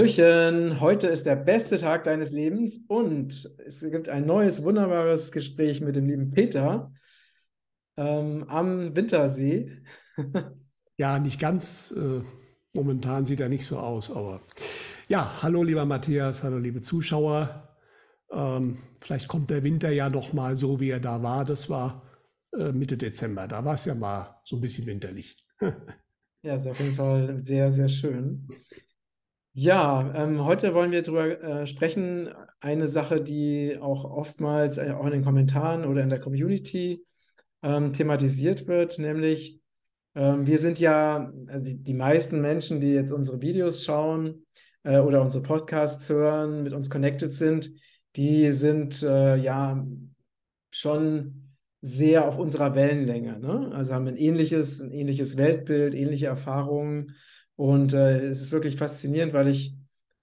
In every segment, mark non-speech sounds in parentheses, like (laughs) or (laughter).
Hallöchen, heute ist der beste Tag deines Lebens und es gibt ein neues, wunderbares Gespräch mit dem lieben Peter ähm, am Wintersee. (laughs) Ja, nicht ganz. Äh, momentan sieht er nicht so aus, aber ja, hallo lieber Matthias, hallo liebe Zuschauer. Ähm, vielleicht kommt der Winter ja noch mal so, wie er da war. Das war äh, Mitte Dezember. Da war es ja mal so ein bisschen winterlich. (laughs) ja, ist auf jeden Fall sehr, sehr schön. Ja, ähm, heute wollen wir darüber äh, sprechen. Eine Sache, die auch oftmals äh, auch in den Kommentaren oder in der Community ähm, thematisiert wird, nämlich ähm, wir sind ja, also die, die, meisten Menschen, die jetzt unsere Videos schauen äh, oder unsere Podcasts hören, mit uns connected sind, die sind äh, ja schon sehr auf unserer Wellenlänge. Ne? Also haben ein ähnliches, ein ähnliches Weltbild, ähnliche Erfahrungen und äh, es ist wirklich faszinierend, weil ich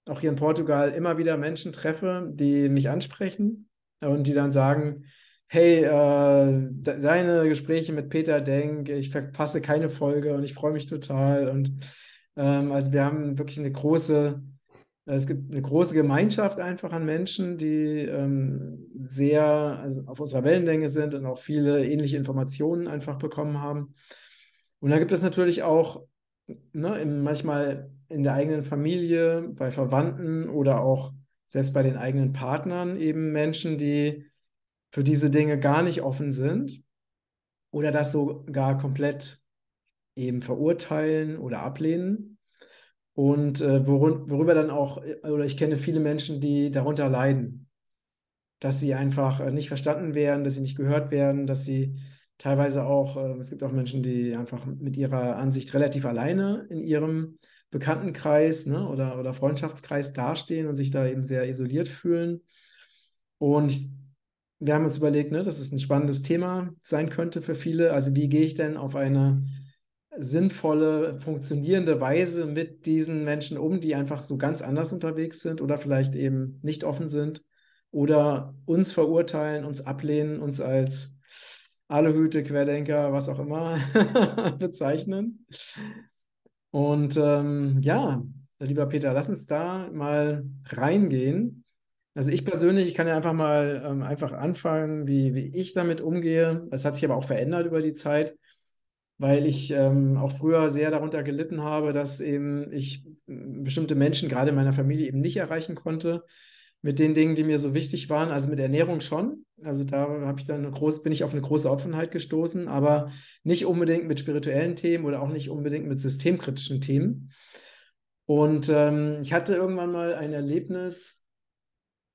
auch hier in Portugal immer wieder Menschen treffe, die mich ansprechen und die dann sagen, hey, äh, deine Gespräche mit Peter Denk, ich verpasse keine Folge und ich freue mich total. Und ähm, also wir haben wirklich eine große, es gibt eine große Gemeinschaft einfach an Menschen, die ähm, sehr also auf unserer Wellenlänge sind und auch viele ähnliche Informationen einfach bekommen haben. Und da gibt es natürlich auch ne, manchmal in der eigenen Familie, bei Verwandten oder auch selbst bei den eigenen Partnern eben Menschen, die für diese Dinge gar nicht offen sind oder das sogar komplett eben verurteilen oder ablehnen. Und äh, worüber dann auch, oder ich kenne viele Menschen, die darunter leiden, dass sie einfach äh, nicht verstanden werden, dass sie nicht gehört werden, dass sie teilweise auch, äh, es gibt auch Menschen, die einfach mit ihrer Ansicht relativ alleine in ihrem Bekanntenkreis ne, oder, oder Freundschaftskreis dastehen und sich da eben sehr isoliert fühlen. Und wir haben uns überlegt, ne, dass es ein spannendes Thema sein könnte für viele. Also wie gehe ich denn auf eine sinnvolle, funktionierende Weise mit diesen Menschen um, die einfach so ganz anders unterwegs sind oder vielleicht eben nicht offen sind oder uns verurteilen, uns ablehnen, uns als Aluhüte, Querdenker, was auch immer (laughs) bezeichnen. Und ähm, ja, lieber Peter, lass uns da mal reingehen. Also ich persönlich, ich kann ja einfach mal ähm, einfach anfangen, wie, wie ich damit umgehe. Es hat sich aber auch verändert über die Zeit, weil ich ähm, auch früher sehr darunter gelitten habe, dass eben ich bestimmte Menschen gerade in meiner Familie eben nicht erreichen konnte mit den Dingen, die mir so wichtig waren. Also mit Ernährung schon. Also da habe ich dann groß, bin ich auf eine große Offenheit gestoßen, aber nicht unbedingt mit spirituellen Themen oder auch nicht unbedingt mit systemkritischen Themen. Und ähm, ich hatte irgendwann mal ein Erlebnis,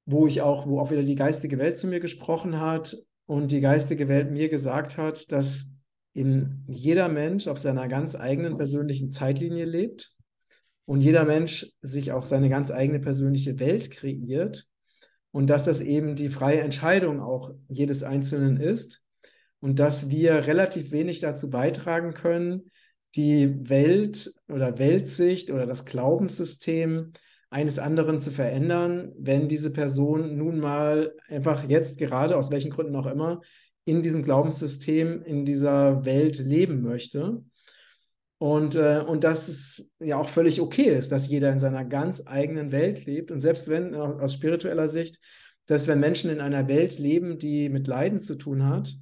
wo ich auch, wo auch wieder die geistige Welt zu mir gesprochen hat und die geistige Welt mir gesagt hat, dass in jeder Mensch auf seiner ganz eigenen persönlichen Zeitlinie lebt und jeder Mensch sich auch seine ganz eigene persönliche Welt kreiert und dass das eben die freie Entscheidung auch jedes Einzelnen ist und dass wir relativ wenig dazu beitragen können, die Welt oder Weltsicht oder das Glaubenssystem eines anderen zu verändern, wenn diese Person nun mal einfach jetzt gerade, aus welchen Gründen auch immer, in diesem Glaubenssystem, in dieser Welt leben möchte. Und, äh, und dass es ja auch völlig okay ist, dass jeder in seiner ganz eigenen Welt lebt. Und selbst wenn, aus spiritueller Sicht, selbst wenn Menschen in einer Welt leben, die mit Leiden zu tun hat,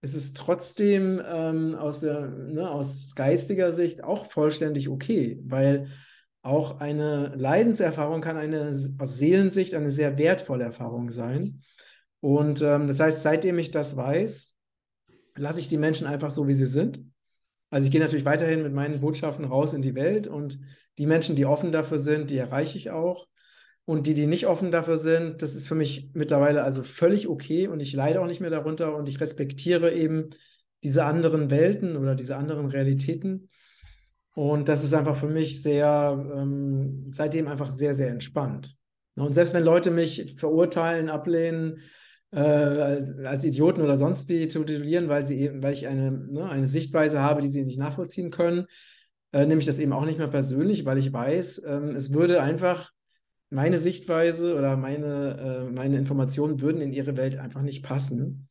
ist es trotzdem ähm, aus, der, ne, aus geistiger Sicht auch vollständig okay, weil auch eine Leidenserfahrung kann eine aus Seelensicht eine sehr wertvolle Erfahrung sein. Und ähm, das heißt, seitdem ich das weiß, lasse ich die Menschen einfach so, wie sie sind also ich gehe natürlich weiterhin mit meinen Botschaften raus in die Welt und die Menschen, die offen dafür sind, die erreiche ich auch. Und die, die nicht offen dafür sind, das ist für mich mittlerweile also völlig okay und ich leide auch nicht mehr darunter und ich respektiere eben diese anderen Welten oder diese anderen Realitäten. Und das ist einfach für mich sehr, ähm, seitdem einfach sehr, sehr entspannt. Und selbst wenn Leute mich verurteilen, ablehnen, äh, als, als, Idioten oder sonst wie zu titulieren, weil, sie eben, weil ich eine, ne, eine Sichtweise habe, die sie nicht nachvollziehen können, äh, nehme ich das eben auch nicht mehr persönlich, weil ich weiß, ähm, es würde einfach meine Sichtweise oder meine, äh, meine Informationen würden in ihre Welt einfach nicht passen.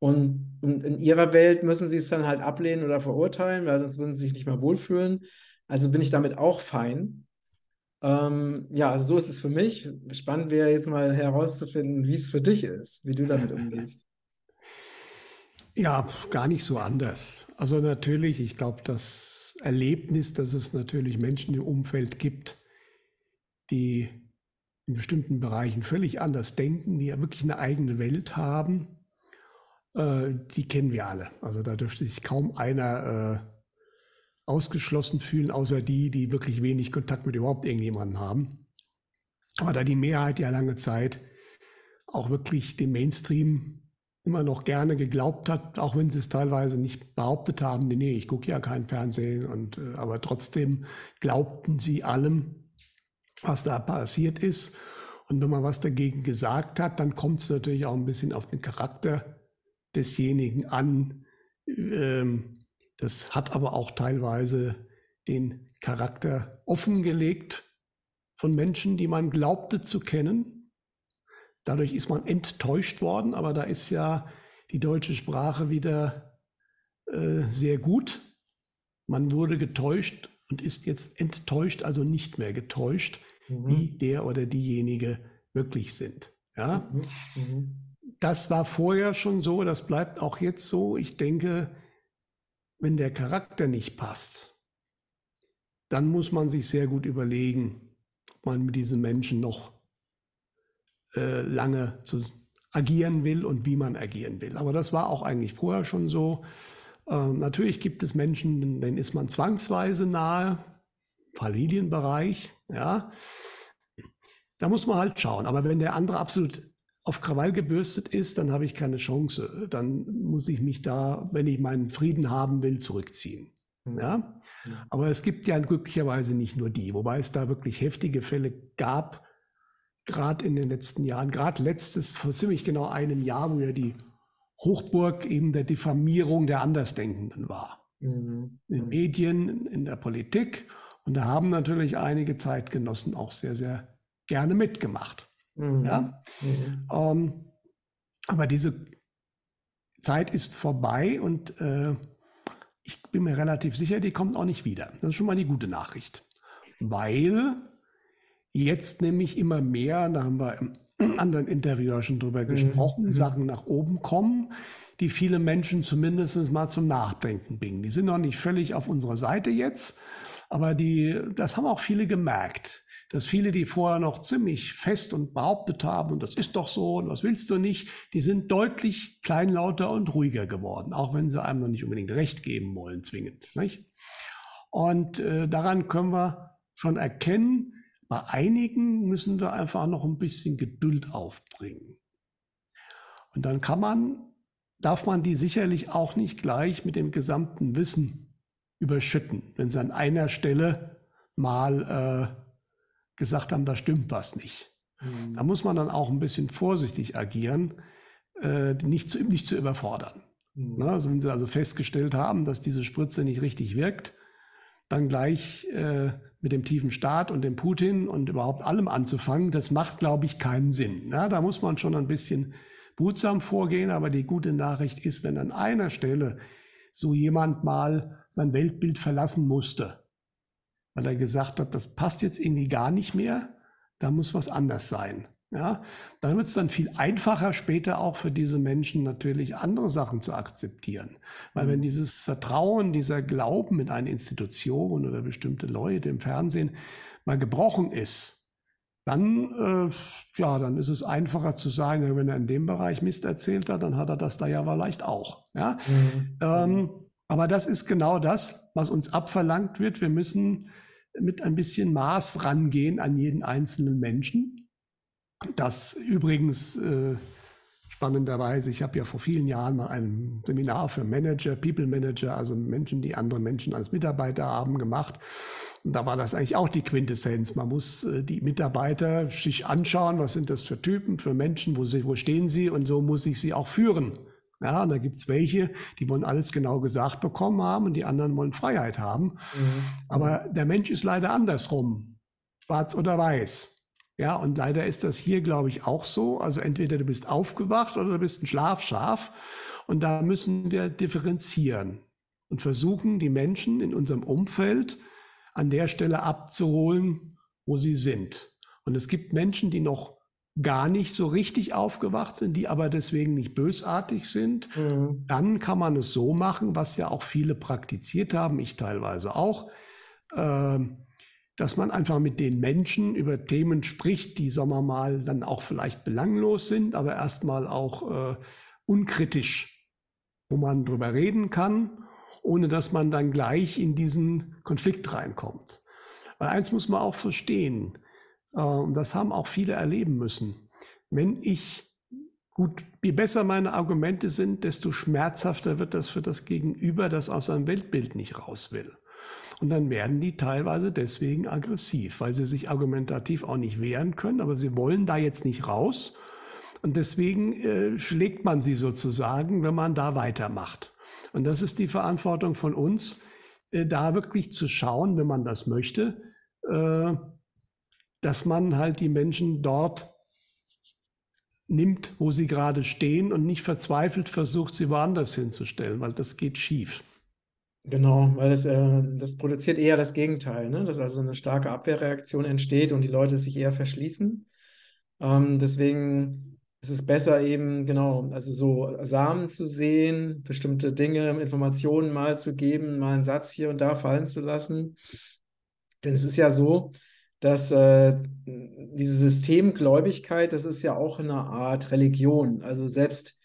Und, und in ihrer Welt müssen sie es dann halt ablehnen oder verurteilen, weil sonst würden sie sich nicht mehr wohlfühlen. Also bin ich damit auch fein. Ähm, ja, also so ist es für mich. Spannend wäre jetzt mal herauszufinden, wie es für dich ist, wie du damit umgehst. (laughs) Ja, gar nicht so anders. Also natürlich, ich glaube, das Erlebnis, dass es natürlich Menschen im Umfeld gibt, die in bestimmten Bereichen völlig anders denken, die ja wirklich eine eigene Welt haben, äh, die kennen wir alle. Also da dürfte sich kaum einer äh, ausgeschlossen fühlen, außer die, die wirklich wenig Kontakt mit überhaupt irgendjemandem haben. Aber da die Mehrheit ja lange Zeit auch wirklich dem Mainstream immer noch gerne geglaubt hat, auch wenn sie es teilweise nicht behauptet haben, nee, ich gucke ja kein Fernsehen und äh, aber trotzdem glaubten sie allem, was da passiert ist. Und wenn man was dagegen gesagt hat, dann kommt es natürlich auch ein bisschen auf den Charakter desjenigen an. Ähm, das hat aber auch teilweise den Charakter offengelegt von Menschen, die man glaubte zu kennen. Dadurch ist man enttäuscht worden, aber da ist ja die deutsche Sprache wieder äh, sehr gut. Man wurde getäuscht und ist jetzt enttäuscht, also nicht mehr getäuscht, mhm. wie der oder diejenige wirklich sind. Ja? Mhm. Mhm. Das war vorher schon so, das bleibt auch jetzt so. Ich denke, wenn der Charakter nicht passt, dann muss man sich sehr gut überlegen, ob man mit diesen Menschen noch äh, lange zu agieren will und wie man agieren will. Aber das war auch eigentlich vorher schon so. Ähm, natürlich gibt es Menschen, denen ist man zwangsweise nahe, Familienbereich, ja. Da muss man halt schauen. Aber wenn der andere absolut auf Krawall gebürstet ist, dann habe ich keine Chance. Dann muss ich mich da, wenn ich meinen Frieden haben will, zurückziehen. Mhm. Ja? Aber es gibt ja glücklicherweise nicht nur die, wobei es da wirklich heftige Fälle gab, gerade in den letzten Jahren, gerade letztes, vor ziemlich genau einem Jahr, wo ja die Hochburg eben der Diffamierung der Andersdenkenden war. Mhm. In den Medien, in der Politik. Und da haben natürlich einige Zeitgenossen auch sehr, sehr gerne mitgemacht. Mhm. Ja? Mhm. Ähm, aber diese Zeit ist vorbei und äh, ich bin mir relativ sicher, die kommt auch nicht wieder. Das ist schon mal die gute Nachricht. Weil jetzt nämlich immer mehr, da haben wir im (clears throat) anderen Interview schon drüber mhm. gesprochen, mhm. Sachen nach oben kommen, die viele Menschen zumindest mal zum Nachdenken bringen. Die sind noch nicht völlig auf unserer Seite jetzt, aber die, das haben auch viele gemerkt dass viele, die vorher noch ziemlich fest und behauptet haben, und das ist doch so, und was willst du nicht, die sind deutlich kleinlauter und ruhiger geworden, auch wenn sie einem noch nicht unbedingt recht geben wollen, zwingend. Nicht? Und äh, daran können wir schon erkennen, bei einigen müssen wir einfach noch ein bisschen Geduld aufbringen. Und dann kann man, darf man die sicherlich auch nicht gleich mit dem gesamten Wissen überschütten, wenn sie an einer Stelle mal äh, gesagt haben, da stimmt was nicht. Mhm. Da muss man dann auch ein bisschen vorsichtig agieren, äh, nicht, zu, nicht zu überfordern. Mhm. Na, also wenn Sie also festgestellt haben, dass diese Spritze nicht richtig wirkt, dann gleich äh, mit dem tiefen Staat und dem Putin und überhaupt allem anzufangen, das macht, glaube ich, keinen Sinn. Na, da muss man schon ein bisschen behutsam vorgehen, aber die gute Nachricht ist, wenn an einer Stelle so jemand mal sein Weltbild verlassen musste, weil er gesagt hat, das passt jetzt irgendwie gar nicht mehr, da muss was anders sein. Ja, dann wird es dann viel einfacher später auch für diese Menschen natürlich andere Sachen zu akzeptieren. Weil wenn mhm. dieses Vertrauen, dieser Glauben in eine Institution oder bestimmte Leute im Fernsehen mal gebrochen ist, dann, äh, ja, dann ist es einfacher zu sagen, wenn er in dem Bereich Mist erzählt hat, dann hat er das da ja vielleicht auch. Ja? Mhm. Ähm, aber das ist genau das, was uns abverlangt wird. Wir müssen mit ein bisschen Maß rangehen an jeden einzelnen Menschen. Das übrigens äh, spannenderweise, ich habe ja vor vielen Jahren mal ein Seminar für Manager, People Manager, also Menschen, die andere Menschen als Mitarbeiter haben, gemacht. Und da war das eigentlich auch die Quintessenz. Man muss äh, die Mitarbeiter sich anschauen, was sind das für Typen, für Menschen, wo, sie, wo stehen sie und so muss ich sie auch führen. Ja, und da gibt's welche, die wollen alles genau gesagt bekommen haben und die anderen wollen Freiheit haben. Mhm. Aber der Mensch ist leider andersrum. Schwarz oder weiß. Ja, und leider ist das hier, glaube ich, auch so. Also entweder du bist aufgewacht oder du bist ein Schlafschaf. Und da müssen wir differenzieren und versuchen, die Menschen in unserem Umfeld an der Stelle abzuholen, wo sie sind. Und es gibt Menschen, die noch gar nicht so richtig aufgewacht sind, die aber deswegen nicht bösartig sind, mhm. dann kann man es so machen, was ja auch viele praktiziert haben, ich teilweise auch, äh, dass man einfach mit den Menschen über Themen spricht, die, sagen wir mal, dann auch vielleicht belanglos sind, aber erstmal auch äh, unkritisch, wo man drüber reden kann, ohne dass man dann gleich in diesen Konflikt reinkommt. Weil eins muss man auch verstehen, das haben auch viele erleben müssen. Wenn ich gut, je besser meine Argumente sind, desto schmerzhafter wird das für das Gegenüber, das aus seinem Weltbild nicht raus will. Und dann werden die teilweise deswegen aggressiv, weil sie sich argumentativ auch nicht wehren können, aber sie wollen da jetzt nicht raus. Und deswegen äh, schlägt man sie sozusagen, wenn man da weitermacht. Und das ist die Verantwortung von uns, äh, da wirklich zu schauen, wenn man das möchte, äh, dass man halt die Menschen dort nimmt, wo sie gerade stehen und nicht verzweifelt versucht, sie woanders hinzustellen, weil das geht schief. Genau, weil das, äh, das produziert eher das Gegenteil, ne? dass also eine starke Abwehrreaktion entsteht und die Leute sich eher verschließen. Ähm, deswegen ist es besser eben, genau, also so Samen zu sehen, bestimmte Dinge, Informationen mal zu geben, mal einen Satz hier und da fallen zu lassen. Denn es ist ja so, dass äh, diese Systemgläubigkeit, das ist ja auch eine Art Religion. Also selbst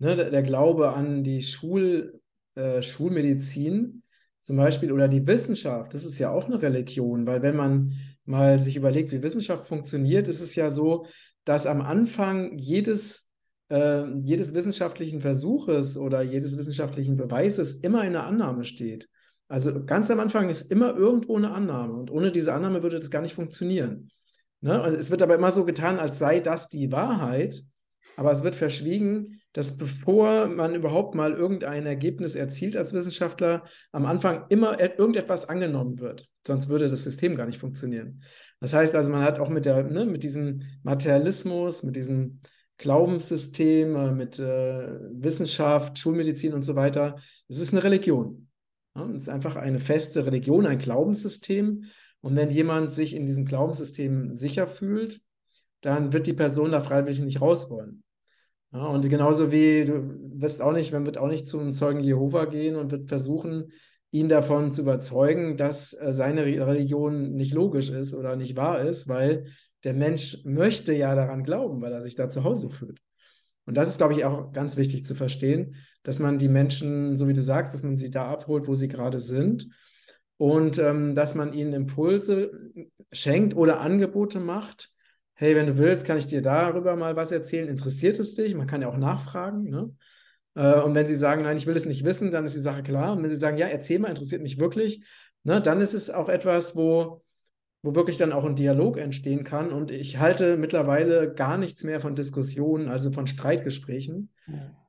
ne, der, Glaube an die Schul, äh, Schulmedizin zum Beispiel oder die Wissenschaft, das ist ja auch eine Religion, weil wenn man mal sich überlegt, wie Wissenschaft funktioniert, ist es ja so, dass am Anfang jedes, äh, jedes wissenschaftlichen Versuches oder jedes wissenschaftlichen Beweises immer eine Annahme steht. Also ganz am Anfang ist immer irgendwo eine Annahme und ohne diese Annahme würde das gar nicht funktionieren. Ne? Und es wird aber immer so getan, als sei das die Wahrheit, aber es wird verschwiegen, dass bevor man überhaupt mal irgendein Ergebnis erzielt als Wissenschaftler, am Anfang immer irgendetwas angenommen wird. Sonst würde das System gar nicht funktionieren. Das heißt also, man hat auch mit, der, ne, mit diesem Materialismus, mit diesem Glaubenssystem, äh, mit äh, Wissenschaft, Schulmedizin und so weiter, es ist eine Religion. Ja, es ist einfach eine feste Religion, ein Glaubenssystem. Und wenn jemand sich in diesem Glaubenssystem sicher fühlt, dann wird die Person da freiwillig nicht raus wollen. Ja, und genauso wie du wirst auch nicht, man wird auch nicht zum Zeugen Jehova gehen und wird versuchen, ihn davon zu überzeugen, dass äh, seine Religion nicht logisch ist oder nicht wahr ist, weil der Mensch möchte ja daran glauben, weil er sich da zu Hause fühlt. Und das ist, glaube ich, auch ganz wichtig zu verstehen, dass man die Menschen, so wie du sagst, dass man sie da abholt, wo sie gerade sind und ähm, dass man ihnen Impulse schenkt oder Angebote macht. Hey, wenn du willst, kann ich dir darüber mal was erzählen. Interessiert es dich? Man kann ja auch nachfragen. Ne? Äh, und wenn sie sagen, nein, ich will es nicht wissen, dann ist die Sache klar. Und wenn sie sagen, ja, erzähl mal, interessiert mich wirklich, ne, dann ist es auch etwas, wo wo wirklich dann auch ein Dialog entstehen kann. Und ich halte mittlerweile gar nichts mehr von Diskussionen, also von Streitgesprächen,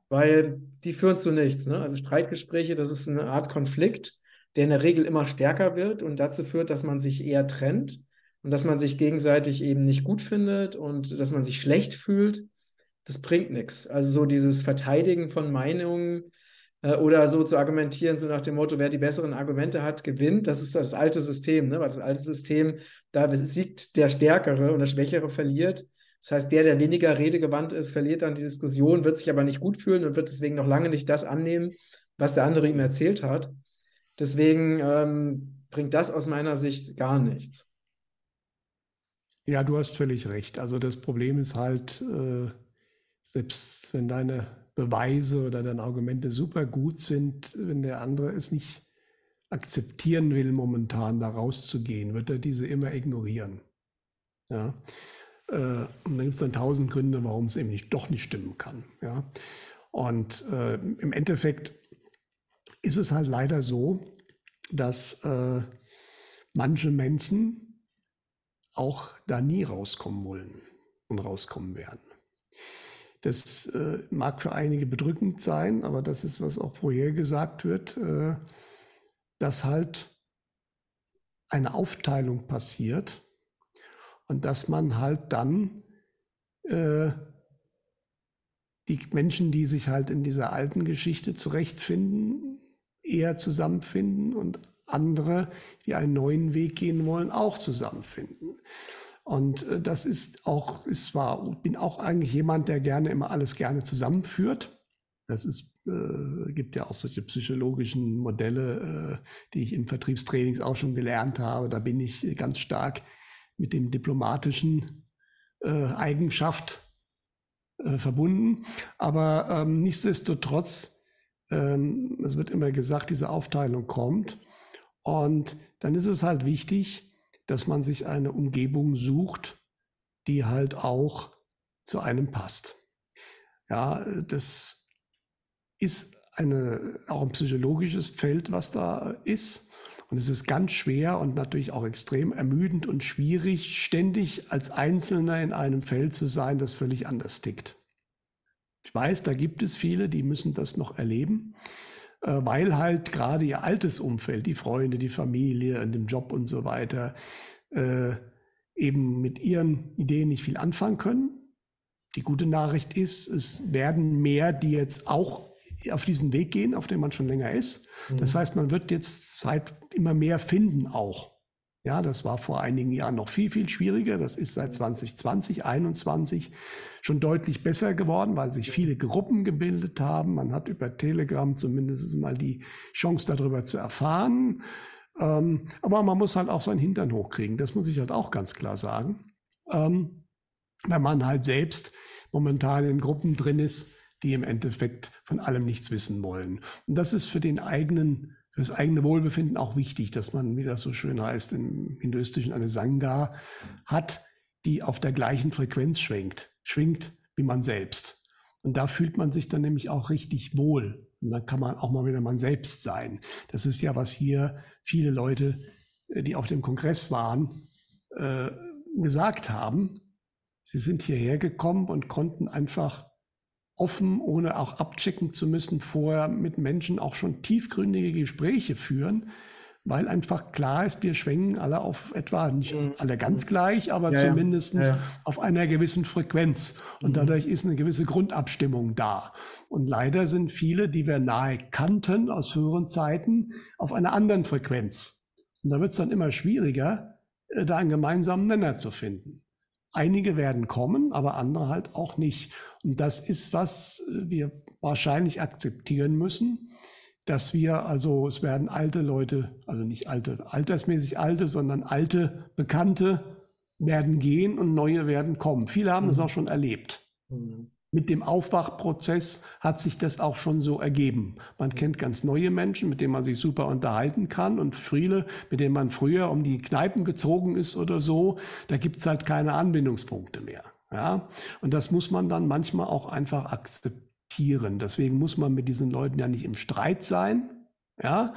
weil die führen zu nichts. Ne? Also Streitgespräche, das ist eine Art Konflikt, der in der Regel immer stärker wird und dazu führt, dass man sich eher trennt und dass man sich gegenseitig eben nicht gut findet und dass man sich schlecht fühlt. Das bringt nichts. Also so dieses Verteidigen von Meinungen, oder so zu argumentieren, so nach dem Motto, wer die besseren Argumente hat, gewinnt. Das ist das alte System, ne? weil das alte System, da siegt der Stärkere und der Schwächere verliert. Das heißt, der, der weniger redegewandt ist, verliert dann die Diskussion, wird sich aber nicht gut fühlen und wird deswegen noch lange nicht das annehmen, was der andere ihm erzählt hat. Deswegen ähm, bringt das aus meiner Sicht gar nichts. Ja, du hast völlig recht. Also das Problem ist halt, äh, selbst wenn deine Beweise oder deine Argumente super gut sind, wenn der andere es nicht akzeptieren will, momentan da rauszugehen, wird er diese immer ignorieren. Ja. Äh, und dann gibt es dann tausend Gründe, warum es eben nicht, doch nicht stimmen kann. Ja. Und äh, im Endeffekt ist es halt leider so, dass äh, manche Menschen auch da nie rauskommen wollen und rauskommen werden. Das äh, mag für einige bedrückend sein, aber das ist, was auch vorher gesagt wird, äh, dass halt eine Aufteilung passiert und dass man halt dann äh, die Menschen, die sich halt in dieser alten Geschichte zurechtfinden, eher zusammenfinden und andere, die einen neuen Weg gehen wollen, auch zusammenfinden. Und äh, das ist auch, ist zwar, bin auch eigentlich jemand, der gerne immer alles gerne zusammenführt. Das ist, äh, gibt ja auch solche psychologischen Modelle, äh, die ich im Vertriebstrainings auch schon gelernt habe. Da bin ich ganz stark mit dem diplomatischen äh, Eigenschaft äh, verbunden. Aber ähm, nichtsdestotrotz, ähm, es wird immer gesagt, diese Aufteilung kommt. Und dann ist es halt wichtig, dass man sich eine Umgebung sucht, die halt auch zu einem passt. Ja, das ist eine, auch ein psychologisches Feld, was da ist. Und es ist ganz schwer und natürlich auch extrem ermüdend und schwierig, ständig als Einzelner in einem Feld zu sein, das völlig anders tickt. Ich weiß, da gibt es viele, die müssen das noch erleben, weil halt gerade ihr altes Umfeld, die Freunde, die Familie, in dem Job und so weiter, äh, eben mit ihren Ideen nicht viel anfangen können. Die gute Nachricht ist, es werden mehr, die jetzt auch auf diesen Weg gehen, auf dem man schon länger ist. Mhm. Das heißt, man wird jetzt Zeit immer mehr finden auch. Ja, das war vor einigen Jahren noch viel, viel schwieriger. Das ist seit 2020, 2021 schon deutlich besser geworden, weil sich viele Gruppen gebildet haben. Man hat über Telegram zumindest mal die Chance darüber zu erfahren. Ähm, aber man muss halt auch seinen Hintern hochkriegen. Das muss ich halt auch ganz klar sagen. Ähm, wenn man halt selbst momentan in Gruppen drin ist, die im Endeffekt von allem nichts wissen wollen. Und das ist für den eigenen, für das eigene Wohlbefinden auch wichtig, dass man, wie das so schön heißt, im Hinduistischen eine Sangha hat, die auf der gleichen Frequenz schwingt, schwingt wie man selbst. Und da fühlt man sich dann nämlich auch richtig wohl. Und dann kann man auch mal wieder man selbst sein. Das ist ja, was hier viele Leute, äh, die auf dem Kongress waren, äh, gesagt haben. Sie sind hierher gekommen und konnten einfach offen, ohne auch abchecken zu müssen, vorher mit Menschen auch schon tiefgründige Gespräche führen, weil einfach klar ist, wir schwenken alle auf etwa, nicht mhm. alle ganz gleich, aber ja, zumindest ja. Ja, auf einer gewissen Frequenz. Und mhm. dadurch ist eine gewisse Grundabstimmung da. Und leider sind viele, die wir nahe kannten aus früheren Zeiten, auf einer anderen Frequenz. Und da wird es dann immer schwieriger, äh, da einen gemeinsamen Nenner zu finden. Einige werden kommen, aber andere halt auch nicht. Und das ist, was äh, wir wahrscheinlich akzeptieren müssen, dass wir, also es werden alte Leute, also nicht alte, altersmäßig alte, sondern alte Bekannte werden gehen und neue werden kommen. Viele haben mhm. das auch schon erlebt. Mhm mit dem Aufwachprozess hat sich das auch schon so ergeben. Man kennt ganz neue Menschen, mit denen man sich super unterhalten kann und viele, mit denen man früher um die Kneipen gezogen ist oder so, da gibt's halt keine Anbindungspunkte mehr. Ja? Und das muss man dann manchmal auch einfach akzeptieren. Deswegen muss man mit diesen Leuten ja nicht im Streit sein. Ja,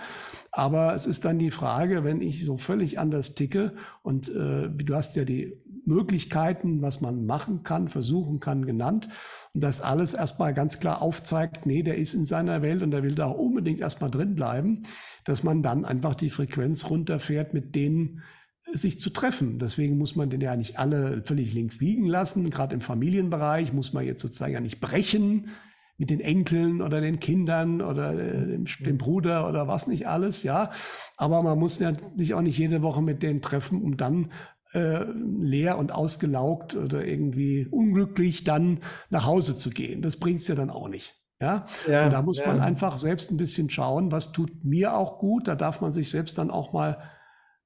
aber es ist dann die Frage, wenn ich so völlig anders ticke und äh, du hast ja die Möglichkeiten, was man machen kann, versuchen kann, genannt. Und das alles erstmal ganz klar aufzeigt, nee, der ist in seiner Welt und der will da auch unbedingt erstmal drin bleiben, dass man dann einfach die Frequenz runterfährt, mit denen sich zu treffen. Deswegen muss man den ja nicht alle völlig links liegen lassen. Gerade im Familienbereich muss man jetzt sozusagen ja nicht brechen mit den Enkeln oder den Kindern oder äh, dem, dem, Bruder oder was nicht alles, ja. Aber man muss ja sich auch nicht jede Woche mit denen treffen, um dann äh, leer und ausgelaugt oder irgendwie unglücklich dann nach Hause zu gehen. Das bringt's ja dann auch nicht. Ja, ja und da muss ja. man einfach selbst ein bisschen schauen, was tut mir auch gut. Da darf man sich selbst dann auch mal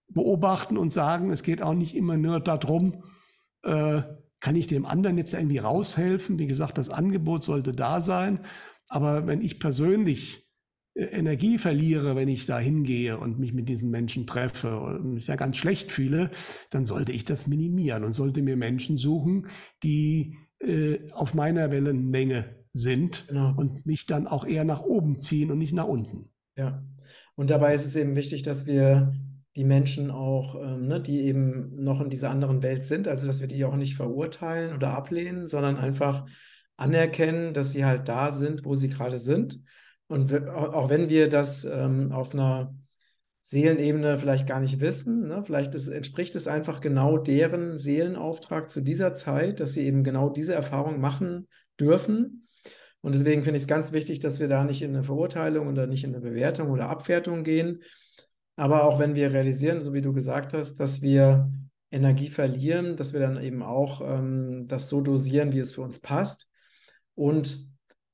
beobachten und sagen, es geht auch nicht immer nur darum, äh, kann ich dem anderen jetzt irgendwie raushelfen? Wie gesagt, das Angebot sollte da sein. Aber wenn ich persönlich Energie verliere, wenn ich da hingehe und mich mit diesen Menschen treffe und mich da ganz schlecht fühle, dann sollte ich das minimieren und sollte mir Menschen suchen, die äh, auf meiner Wellenlänge sind genau. und mich dann auch eher nach oben ziehen und nicht nach unten. Ja, und dabei ist es eben wichtig, dass wir die Menschen auch, ähm, ne, die eben noch in dieser anderen Welt sind, also dass wir die auch nicht verurteilen oder ablehnen, sondern einfach anerkennen, dass sie halt da sind, wo sie gerade sind und auch wenn wir das ähm, auf einer Seelenebene vielleicht gar nicht wissen, ne? vielleicht ist, entspricht es einfach genau deren Seelenauftrag zu dieser Zeit, dass sie eben genau diese Erfahrung machen dürfen. Und deswegen finde ich es ganz wichtig, dass wir da nicht in eine Verurteilung oder nicht in eine Bewertung oder Abwertung gehen. Aber auch wenn wir realisieren, so wie du gesagt hast, dass wir Energie verlieren, dass wir dann eben auch ähm, das so dosieren, wie es für uns passt. Und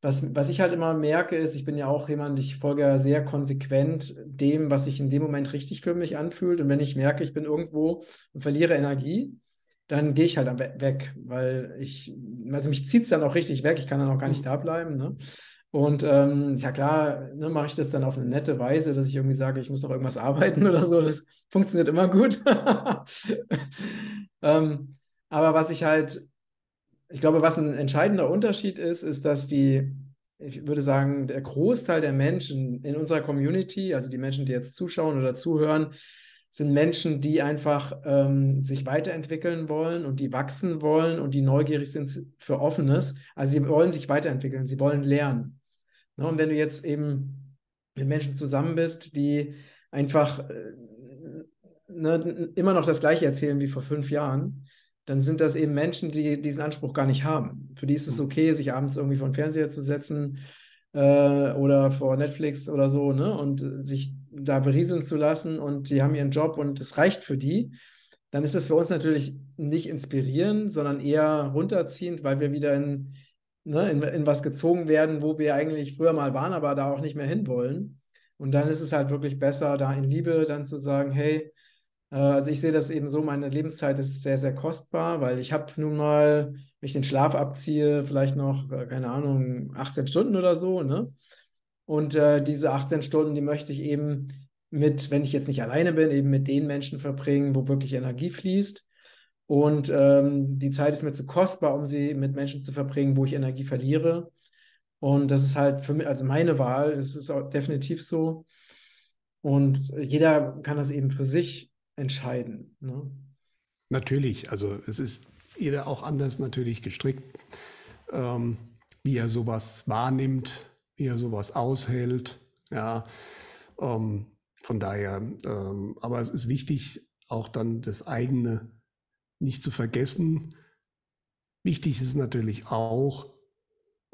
was, was ich halt immer merke, ist, ich bin ja auch jemand, ich folge ja sehr konsequent dem, was sich in dem Moment richtig für mich anfühlt. Und wenn ich merke, ich bin irgendwo und verliere Energie, dann gehe ich halt weg, weil ich, also mich zieht es dann auch richtig weg, ich kann dann auch gar nicht da bleiben. Ne? Und ähm, ja klar, ne, mache ich das dann auf eine nette Weise, dass ich irgendwie sage, ich muss noch irgendwas arbeiten (laughs) oder so. Das funktioniert immer gut. (laughs) ähm, aber was ich halt, ich glaube, was ein entscheidender Unterschied ist, ist, dass die, ich würde sagen, der Großteil der Menschen in unserer Community, also die Menschen, die jetzt zuschauen oder zuhören, sind Menschen, die einfach ähm, sich weiterentwickeln wollen und die wachsen wollen und die neugierig sind für Offenes. Also sie wollen sich weiterentwickeln, sie wollen lernen. Ne? Und wenn du jetzt eben mit Menschen zusammen bist, die einfach äh, ne, immer noch das Gleiche erzählen wie vor fünf Jahren, dann sind das eben Menschen, die diesen Anspruch gar nicht haben. Für die ist es mhm. okay, sich abends irgendwie vor den Fernseher zu setzen äh, oder vor Netflix oder so, ne? Und sich da berieseln zu lassen und die haben ihren Job und es reicht für die, dann ist es für uns natürlich nicht inspirierend, sondern eher runterziehend, weil wir wieder in, ne, in, in was gezogen werden, wo wir eigentlich früher mal waren, aber da auch nicht mehr hinwollen. Und dann ist es halt wirklich besser, da in Liebe dann zu sagen, hey, also ich sehe das eben so, meine Lebenszeit ist sehr, sehr kostbar, weil ich habe nun mal, wenn ich den Schlaf abziehe, vielleicht noch, äh, keine Ahnung, 18 Stunden oder so, ne? Und äh, diese 18 Stunden, die möchte ich eben mit, wenn ich jetzt nicht alleine bin, eben mit den Menschen verbringen, wo wirklich Energie fließt. Und ähm, die Zeit ist mir zu kostbar, um sie mit Menschen zu verbringen, wo ich Energie verliere. Und das ist halt für mich, also meine Wahl, das ist auch definitiv so. Und jeder kann das eben für sich entscheiden. Ne? Natürlich, also es ist jeder auch anders natürlich gestrickt, ähm, wie er sowas wahrnimmt, wie er sowas aushält. Ja, ähm, von daher, ähm, aber es ist wichtig, auch dann das eigene nicht zu vergessen. Wichtig ist natürlich auch,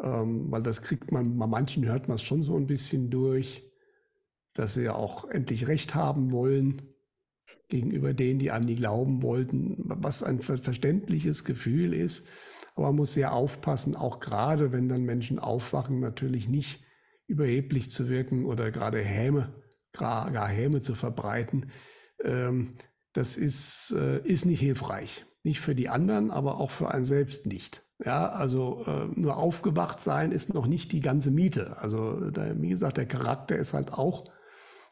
ähm, weil das kriegt man, bei manchen hört man es schon so ein bisschen durch, dass sie ja auch endlich Recht haben wollen gegenüber denen, die an die glauben wollten, was ein verständliches Gefühl ist. Aber man muss sehr aufpassen, auch gerade wenn dann Menschen aufwachen, natürlich nicht überheblich zu wirken oder gerade Häme, gar Häme zu verbreiten. Ähm, das ist, äh, ist nicht hilfreich. Nicht für die anderen, aber auch für einen selbst nicht. Ja, also äh, nur aufgewacht sein ist noch nicht die ganze Miete. Also wie gesagt, der Charakter ist halt auch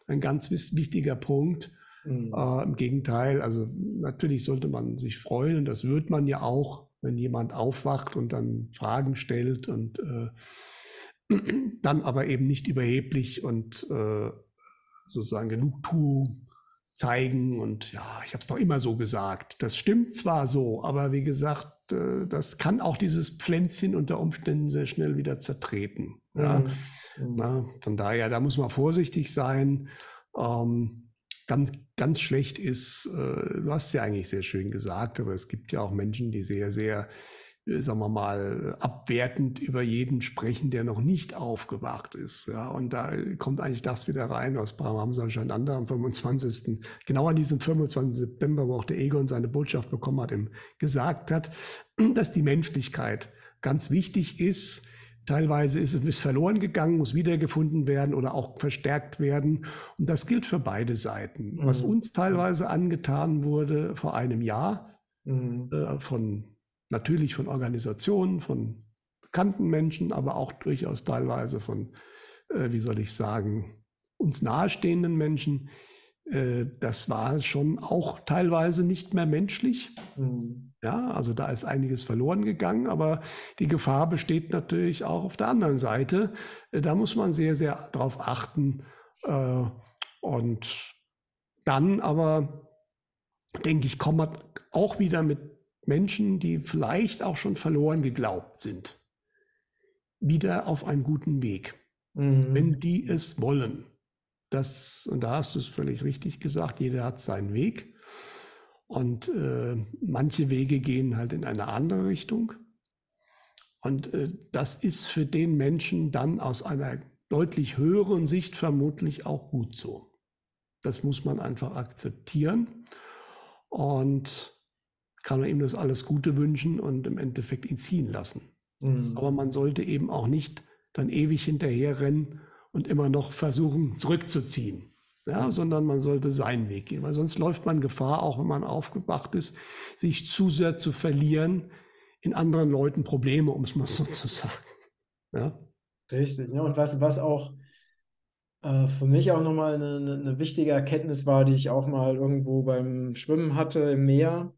ein ganz wichtiger Punkt. Mhm. Äh, Im Gegenteil, also natürlich sollte man sich freuen und das wird man ja auch, wenn jemand aufwacht und dann Fragen stellt und äh, (clears throat) dann aber eben nicht überheblich und äh, sozusagen Genugtuung zeigen und ja, ich habe es doch immer so gesagt. Das stimmt zwar so, aber wie gesagt, äh, das kann auch dieses Pflänzchen unter Umständen sehr schnell wieder zertreten. Ja? Mhm. mhm. Na, von daher, da muss man vorsichtig sein. Ähm, ganz, ganz schlecht ist, äh, du hast ja eigentlich sehr schön gesagt, aber es gibt ja auch Menschen, die sehr, sehr, äh, sagen wir mal, abwertend über jeden sprechen, der noch nicht aufgewacht ist. Ja, und da kommt eigentlich das wieder rein, was Brahmamsa Shananda am 25. genau an diesem 25. September, wo auch der Egon seine Botschaft bekommen hat, ihm gesagt hat, dass die Menschlichkeit ganz wichtig ist, Teilweise ist es verloren gegangen, muss wiedergefunden werden oder auch verstärkt werden. Und das gilt für beide Seiten. Mhm. Was uns teilweise angetan wurde vor einem Jahr, mhm. äh, von natürlich von Organisationen, von bekannten Menschen, aber auch durchaus teilweise von, äh, wie soll ich sagen, uns nahestehenden Menschen, das war schon auch teilweise nicht mehr menschlich. Mhm. Ja, also da ist einiges verloren gegangen, aber die Gefahr besteht natürlich auch auf der anderen Seite. Äh, da muss man sehr, sehr drauf achten. Äh, und dann aber, denke ich, kommt man auch wieder mit Menschen, die vielleicht auch schon verloren geglaubt sind, wieder auf einen guten Weg, mhm. wenn die es wollen. Das, und da hast du es völlig richtig gesagt, jeder hat seinen Weg. Und äh, manche Wege gehen halt in eine andere Richtung. Und äh, das ist für den Menschen dann aus einer deutlich höheren Sicht vermutlich auch gut so. Das muss man einfach akzeptieren und kann man ihm das alles Gute wünschen und im Endeffekt ihn ziehen lassen. Mhm. Aber man sollte eben auch nicht dann ewig hinterherrennen und immer noch versuchen zurückzuziehen. Ja, sondern man sollte seinen Weg gehen, weil sonst läuft man Gefahr, auch wenn man aufgewacht ist, sich zu sehr zu verlieren in anderen Leuten Probleme, um es mal so zu sagen. Ja? Richtig. Ja, und was, was auch äh, für mich auch nochmal eine, eine wichtige Erkenntnis war, die ich auch mal irgendwo beim Schwimmen hatte im Meer,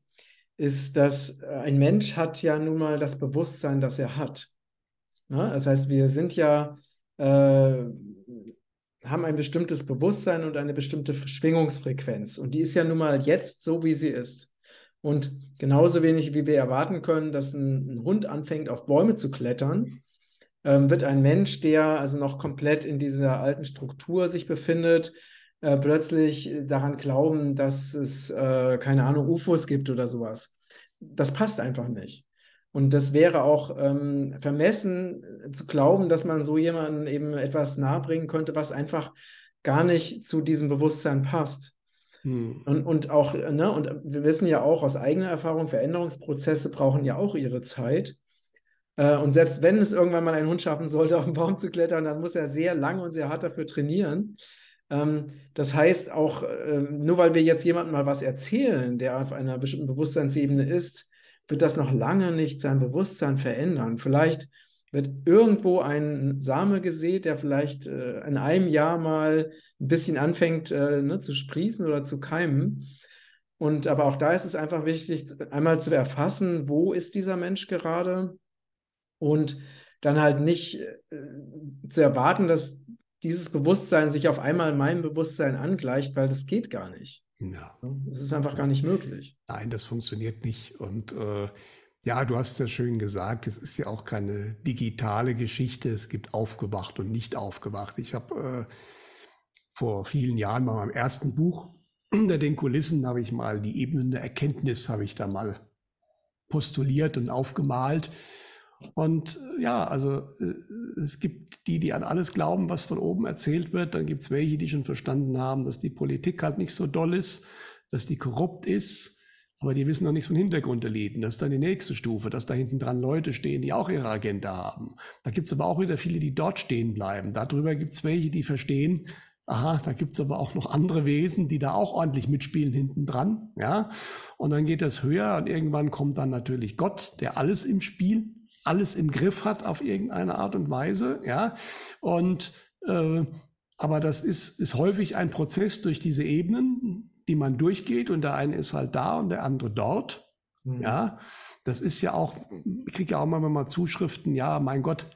ist, dass äh, ein Mensch hat ja nun mal das Bewusstsein, das er hat. Ja? Das heißt, wir sind ja äh, haben ein bestimmtes Bewusstsein und eine bestimmte Schwingungsfrequenz. Und die ist ja nun mal jetzt so, wie sie ist. Und genauso wenig, wie wir erwarten können, dass ein, ein Hund anfängt, auf Bäume zu klettern, ähm, wird ein Mensch, der also noch komplett in dieser alten Struktur sich befindet, äh, plötzlich daran glauben, dass es, äh, keine Ahnung, UFOs gibt oder sowas. Das passt einfach nicht. Und das wäre auch ähm, vermessen äh, zu glauben, dass man so jemanden eben etwas nahebringen könnte, was einfach gar nicht zu diesem Bewusstsein passt. Hm. Und, und auch, ne, und wir wissen ja auch aus eigener Erfahrung, Veränderungsprozesse brauchen ja auch ihre Zeit. Äh, und selbst wenn es irgendwann mal ein Hund schaffen sollte, (laughs) auf den Baum zu klettern, dann muss er sehr lange und sehr hart dafür trainieren. Ähm, das heißt auch, äh, nur weil wir jetzt jemandem mal was erzählen, der auf einer bestimmten Bewusstseinsebene ist, wird das noch lange nicht sein Bewusstsein verändern. Vielleicht wird irgendwo ein Same gesät, der vielleicht äh, in einem Jahr mal ein bisschen anfängt äh, ne, zu sprießen oder zu keimen. Und aber auch da ist es einfach wichtig, einmal zu erfassen, wo ist dieser Mensch gerade und dann halt nicht äh, zu erwarten, dass dieses Bewusstsein sich auf einmal meinem Bewusstsein angleicht, weil das geht gar nicht. Ja. Es ist einfach gar nicht möglich. Nein, das funktioniert nicht. Und äh, ja, du hast ja schön gesagt, es ist ja auch keine digitale Geschichte. Es gibt aufgewacht und nicht aufgewacht. Ich habe äh, vor vielen Jahren bei meinem ersten Buch (clears throat) unter den Kulissen habe ich mal die Ebenen der Erkenntnis habe ich da mal postuliert und aufgemalt. Und äh, ja, also äh, es gibt die, die an alles glauben, was von oben erzählt wird. Dann gibt es welche, die schon verstanden haben, dass die Politik halt nicht so doll ist, dass die korrupt ist. Aber die wissen noch nichts von Hintergrundelieden. Das ist dann die nächste Stufe, dass da hinten dran Leute stehen, die auch ihre Agenda haben. Da gibt es aber auch wieder viele, die dort stehen bleiben. Darüber gibt es welche, die verstehen, aha, da gibt es aber auch noch andere Wesen, die da auch ordentlich mitspielen hinten dran. Ja? Und dann geht das höher und irgendwann kommt dann natürlich Gott, der alles im Spiel alles im Griff hat auf irgendeine Art und Weise, ja. Und äh, aber das ist, ist häufig ein Prozess durch diese Ebenen, die man durchgeht und der eine ist halt da und der andere dort. Mhm. Ja, das ist ja auch, ich kriege ja auch manchmal mal Zuschriften, ja, mein Gott,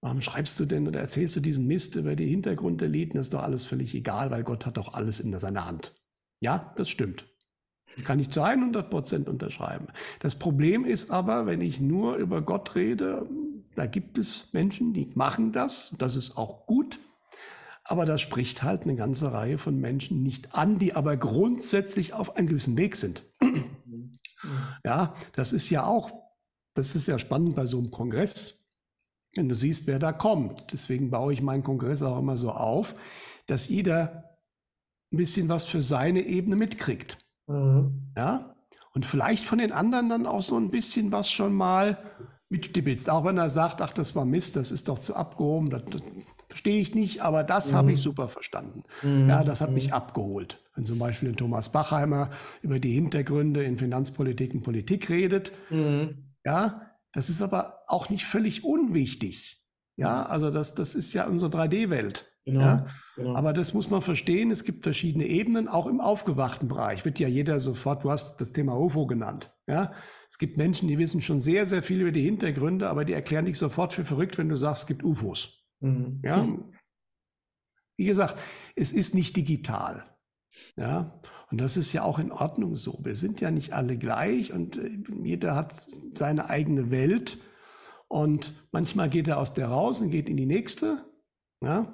warum schreibst du denn oder erzählst du diesen Mist über die Hintergrundeliten? Das ist doch alles völlig egal, weil Gott hat doch alles in seiner Hand. Ja, das stimmt. Kann ich zu 100 Prozent unterschreiben. Das Problem ist aber, wenn ich nur über Gott rede, da gibt es Menschen, die machen das. Das ist auch gut. Aber das spricht halt eine ganze Reihe von Menschen nicht an, die aber grundsätzlich auf einem gewissen Weg sind. Ja, das ist ja auch, das ist ja spannend bei so einem Kongress, wenn du siehst, wer da kommt. Deswegen baue ich meinen Kongress auch immer so auf, dass jeder ein bisschen was für seine Ebene mitkriegt. Mhm. Ja, und vielleicht von den anderen dann auch so ein bisschen was schon mal mitstibitzt. Auch wenn er sagt, ach, das war Mist, das ist doch zu abgehoben, das, das verstehe ich nicht, aber das mhm. habe ich super verstanden. Mhm. Ja, das hat mich mhm. abgeholt. Wenn zum Beispiel Thomas Bachheimer über die Hintergründe in Finanzpolitik und Politik redet, mhm. ja, das ist aber auch nicht völlig unwichtig. Ja, mhm. also das, das ist ja unsere 3D-Welt. Genau, ja? genau. Aber das muss man verstehen. Es gibt verschiedene Ebenen, auch im aufgewachten Bereich. Wird ja jeder sofort, du hast das Thema UFO genannt. Ja? Es gibt Menschen, die wissen schon sehr, sehr viel über die Hintergründe, aber die erklären dich sofort für verrückt, wenn du sagst, es gibt UFOs. Mhm. Ja? Wie gesagt, es ist nicht digital. Ja, und das ist ja auch in Ordnung so. Wir sind ja nicht alle gleich und äh, jeder hat seine eigene Welt. Und manchmal geht er aus der raus und geht in die nächste. Ja?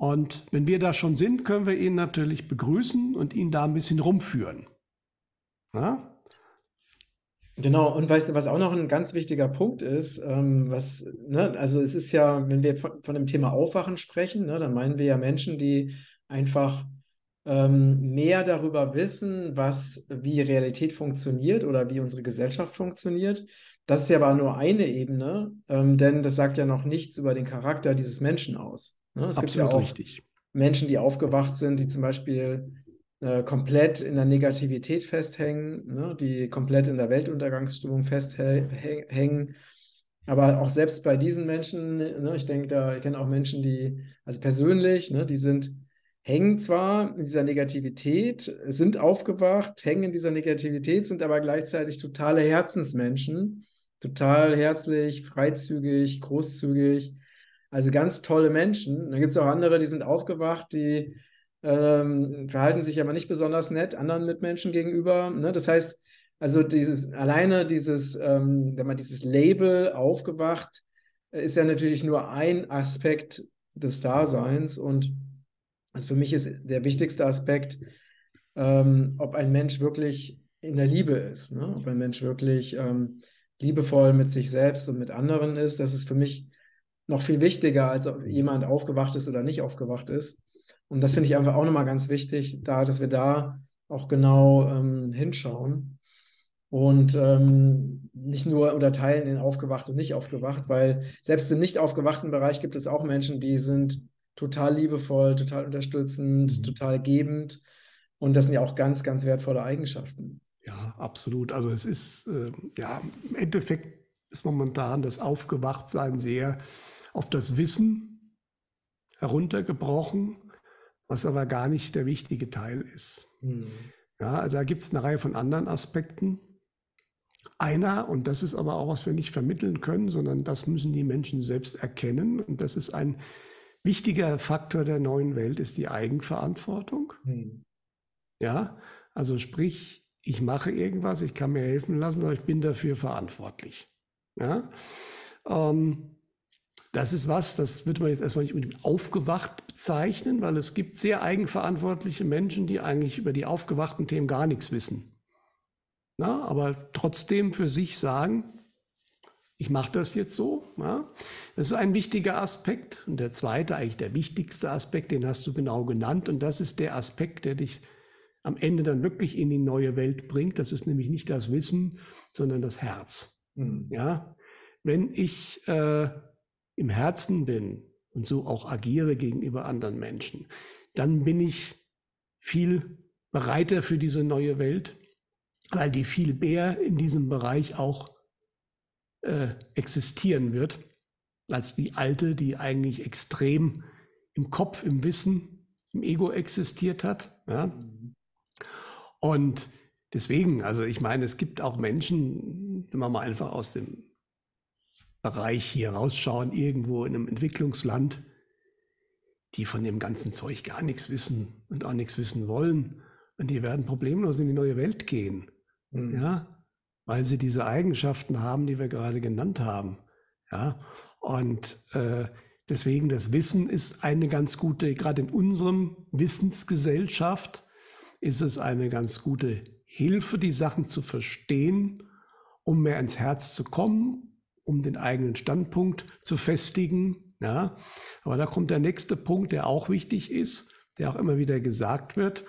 Und wenn wir da schon sind, können wir ihn natürlich begrüßen und ihn da ein bisschen rumführen. Ja? Genau, und weißt du, was auch noch ein ganz wichtiger Punkt ist, ähm, was, ne, also es ist ja, wenn wir von, von dem Thema Aufwachen sprechen, ne, dann meinen wir ja Menschen, die einfach ähm, mehr darüber wissen, was, wie Realität funktioniert oder wie unsere Gesellschaft funktioniert. Das ist ja aber nur eine Ebene, ähm, denn das sagt ja noch nichts über den Charakter dieses Menschen aus. Ne? Es gibt ja Absolut auch richtig. Menschen, die aufgewacht sind, die zum Beispiel äh, komplett in der Negativität festhängen, ne? die komplett in der Weltuntergangsstimmung festhängen. Aber auch selbst bei diesen Menschen, ne, ich denke, da ich kenne auch Menschen, die, also persönlich, ne, die sind, hängen zwar in dieser Negativität, sind aufgewacht, hängen in dieser Negativität, sind aber gleichzeitig totale Herzensmenschen, total herzlich, freizügig, großzügig, also ganz tolle Menschen. Dann gibt es auch andere, die sind aufgewacht, die ähm, verhalten sich aber nicht besonders nett anderen Mitmenschen gegenüber. Ne? Das heißt, also dieses alleine dieses, ähm, man dieses Label aufgewacht, äh, ist ja natürlich nur ein Aspekt des Daseins und also für mich ist der wichtigste Aspekt, ähm, ob ein Mensch wirklich in der Liebe ist, ne? ob ein Mensch wirklich ähm, liebevoll mit sich selbst und mit anderen ist. Das ist für mich noch viel wichtiger, als ob jemand aufgewacht ist oder nicht aufgewacht ist. Und das finde ich einfach auch nochmal ganz wichtig, da, dass wir da auch genau ähm, hinschauen und ähm, nicht nur unterteilen in aufgewacht und nicht aufgewacht, weil selbst im nicht aufgewachten Bereich gibt es auch Menschen, die sind total liebevoll, total unterstützend, mhm. total gebend. Und das sind ja auch ganz, ganz wertvolle Eigenschaften. Ja, absolut. Also es ist, äh, ja, im Endeffekt ist momentan das Aufgewachtsein sehr auf das Wissen heruntergebrochen, was aber gar nicht der wichtige Teil ist. Mhm. Ja, da gibt es eine Reihe von anderen Aspekten. Einer, und das ist aber auch, was wir nicht vermitteln können, sondern das müssen die Menschen selbst erkennen. Und das ist ein wichtiger Faktor der neuen Welt, ist die Eigenverantwortung. Mhm. Ja, also sprich, ich mache irgendwas, ich kann mir helfen lassen, aber ich bin dafür verantwortlich. Ja, ähm, das ist was, das wird man jetzt erstmal nicht unbedingt aufgewacht bezeichnen, weil es gibt sehr eigenverantwortliche Menschen, die eigentlich über die aufgewachten Themen gar nichts wissen. Na, aber trotzdem für sich sagen, ich mache das jetzt so. Ja. Das ist ein wichtiger Aspekt. Und der zweite, eigentlich der wichtigste Aspekt, den hast du genau genannt. Und das ist der Aspekt, der dich am Ende dann wirklich in die neue Welt bringt. Das ist nämlich nicht das Wissen, sondern das Herz. Mhm. Ja. Wenn ich äh, im Herzen bin und so auch agiere gegenüber anderen Menschen, dann bin ich viel bereiter für diese neue Welt, weil die viel mehr in diesem Bereich auch äh, existieren wird, als die alte, die eigentlich extrem im Kopf, im Wissen, im Ego existiert hat. Ja? Und deswegen, also ich meine, es gibt auch Menschen, wenn man mal einfach aus dem Bereich hier rausschauen, irgendwo in einem Entwicklungsland, die von dem ganzen Zeug gar nichts wissen und auch nichts wissen wollen. Und die werden problemlos in die neue Welt gehen. Mhm. Ja, weil sie diese Eigenschaften haben, die wir gerade genannt haben. Ja, und äh, deswegen das Wissen ist eine ganz gute, gerade in unserem Wissensgesellschaft ist es eine ganz gute Hilfe, die Sachen zu verstehen, um mehr ins Herz zu kommen um den eigenen Standpunkt zu festigen. Ja. Aber da kommt der nächste Punkt, der auch wichtig ist, der auch immer wieder gesagt wird.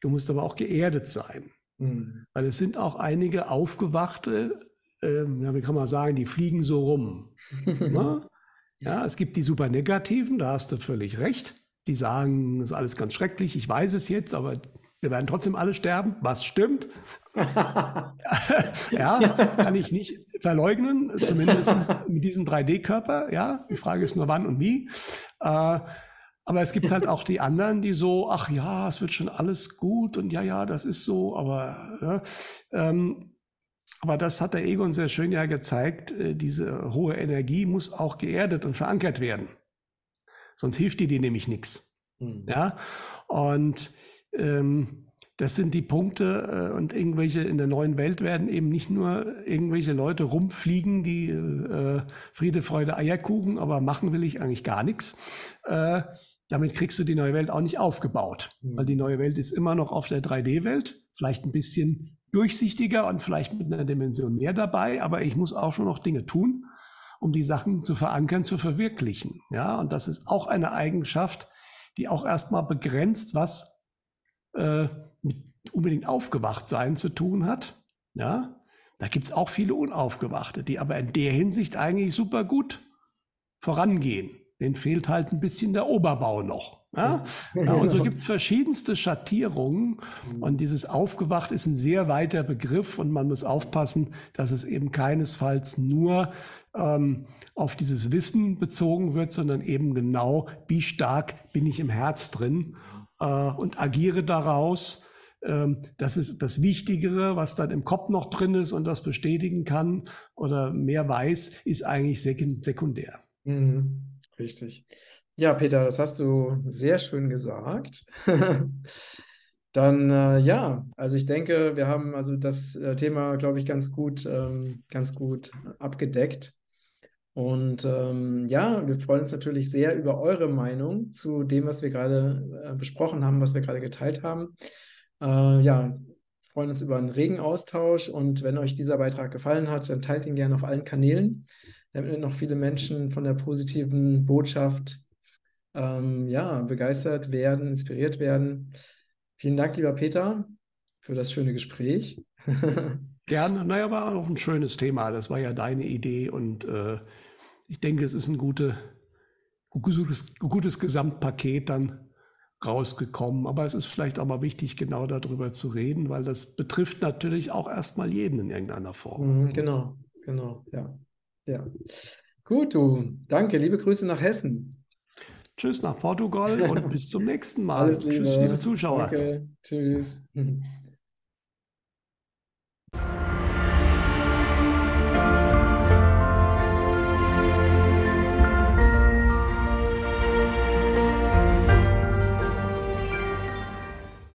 Du musst aber auch geerdet sein. Mhm. Weil es sind auch einige aufgewachte, ähm, ja, wie kann man sagen, die fliegen so rum. (laughs) Ne? ja, es gibt die super negativen, da hast du völlig recht. Die sagen, es ist alles ganz schrecklich, ich weiß es jetzt, aber wir werden trotzdem alle sterben, was stimmt. (laughs) ja, kann ich nicht verleugnen, zumindest mit diesem 3D-Körper. Ja, die Frage ist nur wann und wie. Äh, aber es gibt halt auch die anderen, die so, ach ja, es wird schon alles gut und ja, ja, das ist so, aber ja, ähm, aber das hat der Egon sehr schön ja gezeigt, äh, diese hohe Energie muss auch geerdet und verankert werden. Sonst hilft die dir nämlich nichts. Mhm. Ja, und ähm, das sind die Punkte äh, und irgendwelche in der neuen Welt werden eben nicht nur irgendwelche Leute rumfliegen, die äh, Friede, Freude, Eierkuchen, aber machen will ich eigentlich gar nichts. Äh, damit kriegst du die neue Welt auch nicht aufgebaut, mhm. weil die neue Welt ist immer noch auf der 3D-Welt, vielleicht ein bisschen durchsichtiger und vielleicht mit einer Dimension mehr dabei, aber ich muss auch schon noch Dinge tun, um die Sachen zu verankern, zu verwirklichen. Ja, und das ist auch eine Eigenschaft, die auch erstmal begrenzt, was äh, mit unbedingt aufgewacht sein zu tun hat. Ja, da gibt es auch viele Unaufgewachte, die aber in der Hinsicht eigentlich super gut vorangehen. Den fehlt halt ein bisschen der Oberbau noch. Ja? ja und so gibt es (laughs) verschiedenste Schattierungen. Mhm. Und dieses Aufgewacht ist ein sehr weiter Begriff und man muss aufpassen, dass es eben keinesfalls nur ähm, auf dieses Wissen bezogen wird, sondern eben genau, wie stark bin ich im Herz drin äh, und agiere daraus. Ähm, das ist das Wichtigere, was dann im Kopf noch drin ist und das bestätigen kann oder mehr weiß, ist eigentlich sekundär. Mhm. Richtig. Ja, Peter, das hast du sehr schön gesagt. (laughs) Dann äh, ja, also ich denke, wir haben also das äh, Thema, glaube ich, ganz gut, ähm, ganz gut abgedeckt. Und ähm, ja, wir freuen uns natürlich sehr über eure Meinung zu dem, was wir gerade äh, besprochen haben, was wir gerade geteilt haben. Äh, ja, freuen uns über einen regen Austausch und wenn euch dieser Beitrag gefallen hat, dann teilt ihn gerne auf allen Kanälen, damit noch viele Menschen von der positiven Botschaft ähm, ja, begeistert werden, inspiriert werden. Vielen Dank, lieber Peter, für das schöne Gespräch. (laughs) Gerne. Naja, war auch ein schönes Thema. Das war ja deine Idee und äh, ich denke, es ist ein gute, gutes, gutes Gesamtpaket dann rausgekommen. Aber es ist vielleicht auch mal wichtig, genau darüber zu reden, weil das betrifft natürlich auch erstmal jeden in irgendeiner Form. Mhm, genau, genau, ja. Ja. Gut, du. Danke. Liebe Grüße nach Hessen. Tschüss nach Portugal und (laughs) bis zum nächsten Mal. Liebe. Tschüss, liebe Zuschauer. Danke. Tschüss.